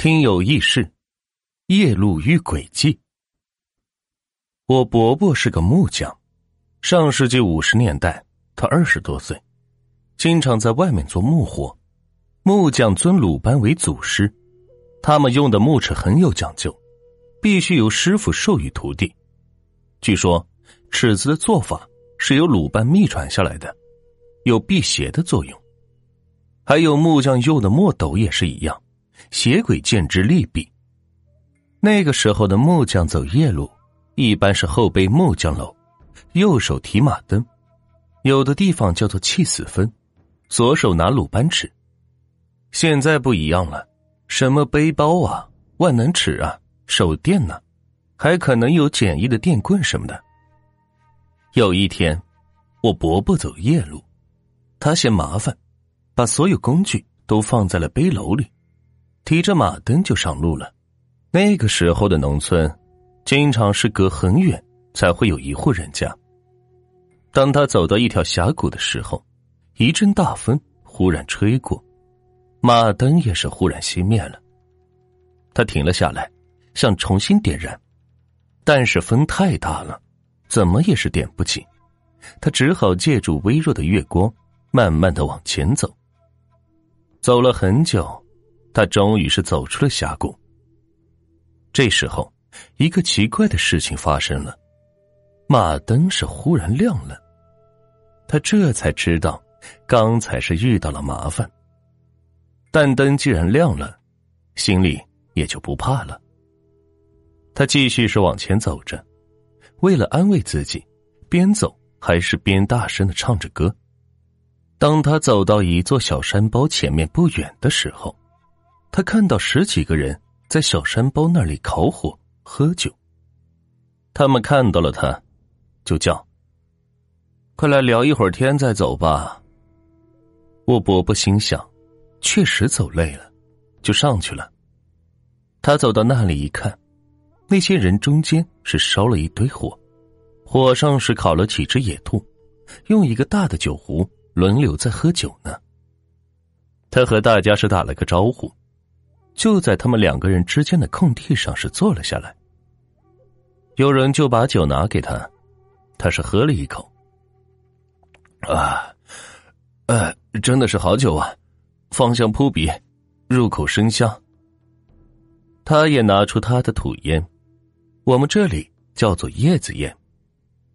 听有异事，夜路遇诡计。我伯伯是个木匠，上世纪五十年代，他二十多岁，经常在外面做木活。木匠尊鲁班为祖师，他们用的木尺很有讲究，必须由师傅授予徒弟。据说尺子的做法是由鲁班秘传下来的，有辟邪的作用。还有木匠用的墨斗也是一样。邪鬼见之利弊。那个时候的木匠走夜路，一般是后背木匠篓，右手提马灯，有的地方叫做气死分，左手拿鲁班尺。现在不一样了，什么背包啊、万能尺啊、手电呢，还可能有简易的电棍什么的。有一天，我伯伯走夜路，他嫌麻烦，把所有工具都放在了背篓里。提着马灯就上路了。那个时候的农村，经常是隔很远才会有一户人家。当他走到一条峡谷的时候，一阵大风忽然吹过，马灯也是忽然熄灭了。他停了下来，想重新点燃，但是风太大了，怎么也是点不起。他只好借助微弱的月光，慢慢的往前走。走了很久。他终于是走出了峡谷。这时候，一个奇怪的事情发生了，马灯是忽然亮了。他这才知道，刚才是遇到了麻烦。但灯既然亮了，心里也就不怕了。他继续是往前走着，为了安慰自己，边走还是边大声的唱着歌。当他走到一座小山包前面不远的时候，他看到十几个人在小山包那里烤火喝酒。他们看到了他，就叫：“快来聊一会儿天再走吧。”我伯伯心想，确实走累了，就上去了。他走到那里一看，那些人中间是烧了一堆火，火上是烤了几只野兔，用一个大的酒壶轮流在喝酒呢。他和大家是打了个招呼。就在他们两个人之间的空地上，是坐了下来。有人就把酒拿给他，他是喝了一口。啊，呃，真的是好酒啊，芳香扑鼻，入口生香。他也拿出他的土烟，我们这里叫做叶子烟，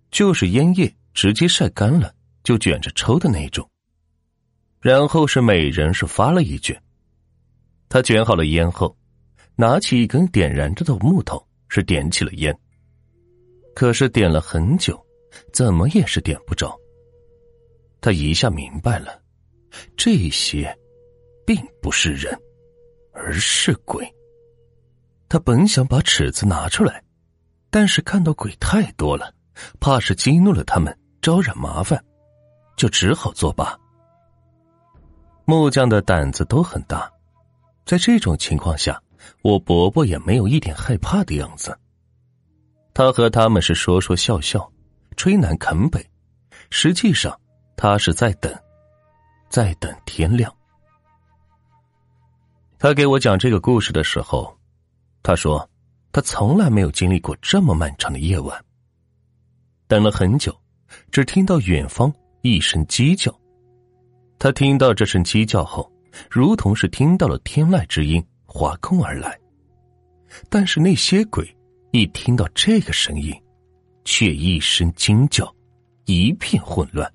就是烟叶直接晒干了就卷着抽的那种。然后是每人是发了一卷。他卷好了烟后，拿起一根点燃着的木头，是点起了烟。可是点了很久，怎么也是点不着。他一下明白了，这些并不是人，而是鬼。他本想把尺子拿出来，但是看到鬼太多了，怕是激怒了他们，招惹麻烦，就只好作罢。木匠的胆子都很大。在这种情况下，我伯伯也没有一点害怕的样子。他和他们是说说笑笑，吹南啃北，实际上他是在等，在等天亮。他给我讲这个故事的时候，他说他从来没有经历过这么漫长的夜晚。等了很久，只听到远方一声鸡叫。他听到这声鸡叫后。如同是听到了天籁之音划空而来，但是那些鬼一听到这个声音，却一声惊叫，一片混乱，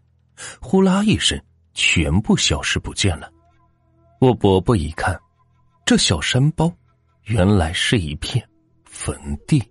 呼啦一声，全部消失不见了。我伯伯一看，这小山包原来是一片坟地。